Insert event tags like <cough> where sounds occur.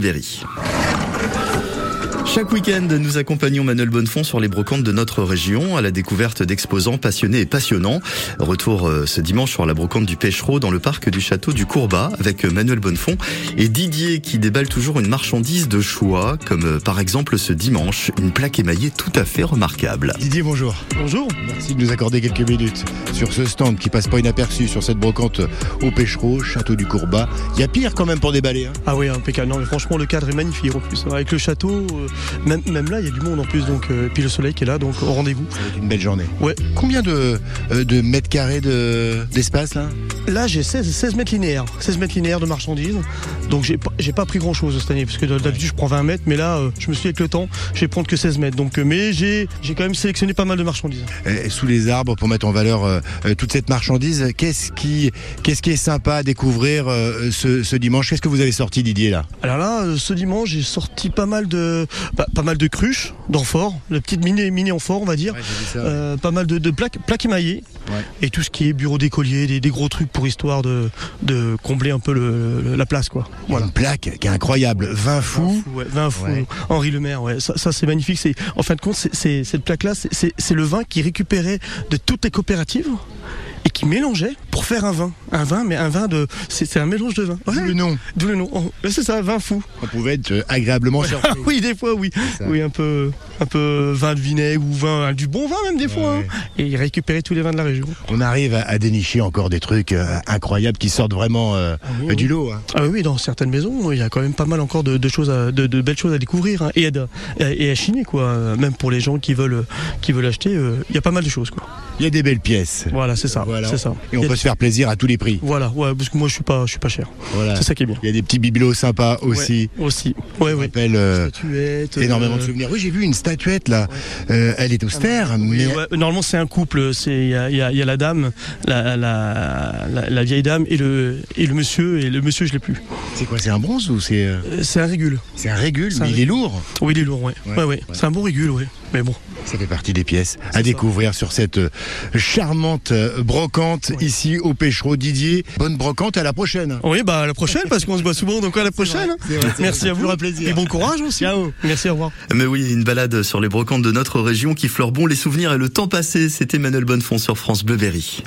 Berry. Chaque week-end, nous accompagnons Manuel Bonnefond sur les brocantes de notre région à la découverte d'exposants passionnés et passionnants. Retour euh, ce dimanche sur la brocante du Pêchereau dans le parc du château du Courbat avec Manuel Bonnefond et Didier qui déballe toujours une marchandise de choix comme euh, par exemple ce dimanche une plaque émaillée tout à fait remarquable. Didier, bonjour. Bonjour. Merci de nous accorder quelques minutes sur ce stand qui passe pas inaperçu sur cette brocante au Pêchereau, château du Courbat. Il y a pire quand même pour déballer. Hein. Ah oui, impeccable. Non, mais franchement, le cadre est magnifique en plus. Avec le château, euh, même, même là, il y a du monde en plus. Donc, euh, puis le soleil qui est là, donc au rendez-vous. Une belle journée. Ouais. Combien de, euh, de mètres carrés de- d'espace là? Là, j'ai 16, 16 mètres linéaires. 16 mètres linéaires de marchandises. Donc, j'ai pas, j'ai pas pris grand chose cette année. Parce que d'habitude, je prends 20 mètres. Mais là, euh, je me suis dit avec le temps, je vais prendre que 16 mètres. Donc, mais j'ai, j'ai quand même sélectionné pas mal de marchandises. Sous les arbres pour mettre en valeur euh, toute cette marchandise. Qu'est-ce qui, qu'est-ce qui est sympa à découvrir euh, ce, ce dimanche? Qu'est-ce que vous avez sorti Didier là? Alors là, ce dimanche, j'ai sorti pas mal de, pas, pas mal de cruches d'amphores. La petite mini, mini on va dire. Euh, pas mal de, de plaques, plaques émaillées Ouais. et tout ce qui est bureau d'écolier, des, des gros trucs pour histoire de, de combler un peu le, le- la place quoi. Voilà. Une plaque qui est incroyable. 20 fous. Ouais, vin fou. Henri Lemaire, ouais, ça, ça, c'est magnifique. C'est en fin de compte, c'est- cette plaque-là, c'est- le vin qui récupérait de toutes les coopératives et qui mélangeait faire un vin, un vin, mais un vin de, c'est un mélange de vin. Ouais, D'où le nom. D'où le nom. Oh, c'est ça, vin fou. On pouvait être euh, agréablement <laughs> surpris. oui, des fois, oui, oui, un peu, un peu vin de vinaigre ou vin, du bon vin même des fois. Ouais. hein. Et il récupérait tous les vins de la région. On arrive à, à dénicher encore des trucs euh, incroyables qui sortent vraiment euh, oui, euh, du lot. hein. Ah oui, dans certaines maisons, il y a quand même pas mal encore de, de choses, à- de, de belles choses à découvrir hein, et, à, et à chiner quoi. Même pour les gens qui veulent, qui veulent acheter, euh, il y a pas mal de choses quoi. Il y a des belles pièces. Voilà, c'est ça, Voilà. c'est ça. Et on peut se faire plaisir à tous les prix. Voilà, ouais, parce que moi je suis pas, je suis pas cher. Voilà. C'est ça qui est bien. Il y a des petits bibelots sympas aussi. Ouais, aussi. Ouais, Je ouais. rappelle euh, énormément euh, de souvenirs. Oui, j'ai vu une statuette là. Euh, elle est austère, Oui, mais ouais, normalement c'est un couple, c'est il y a, il y a- il y a la dame, la, la, la, la vieille dame et le et le monsieur et le monsieur je l'ai plus. c'est quoi C'est un bronze ou c'est euh, Euh, C'est un régule. c'est un régule un Mais il est lourd. Oui, il est lourd, Ouais, ouais. ouais. C'est un bon régule, ouais. Mais bon. Ça fait partie des pièces à ça. découvrir sur cette euh, charmante euh, brocante ici au Pêchereau. Didier, bonne brocante à la prochaine. Oui, bah à la prochaine parce qu'on se voit souvent, donc à la prochaine. Merci à vous. Un plaisir. Et bon courage aussi. Ciao. Merci, au revoir. Mais oui, une balade sur les brocantes de notre région qui fleure bon les souvenirs et le temps passé. C'était Manuel Bonnefond sur France Bleu Berry.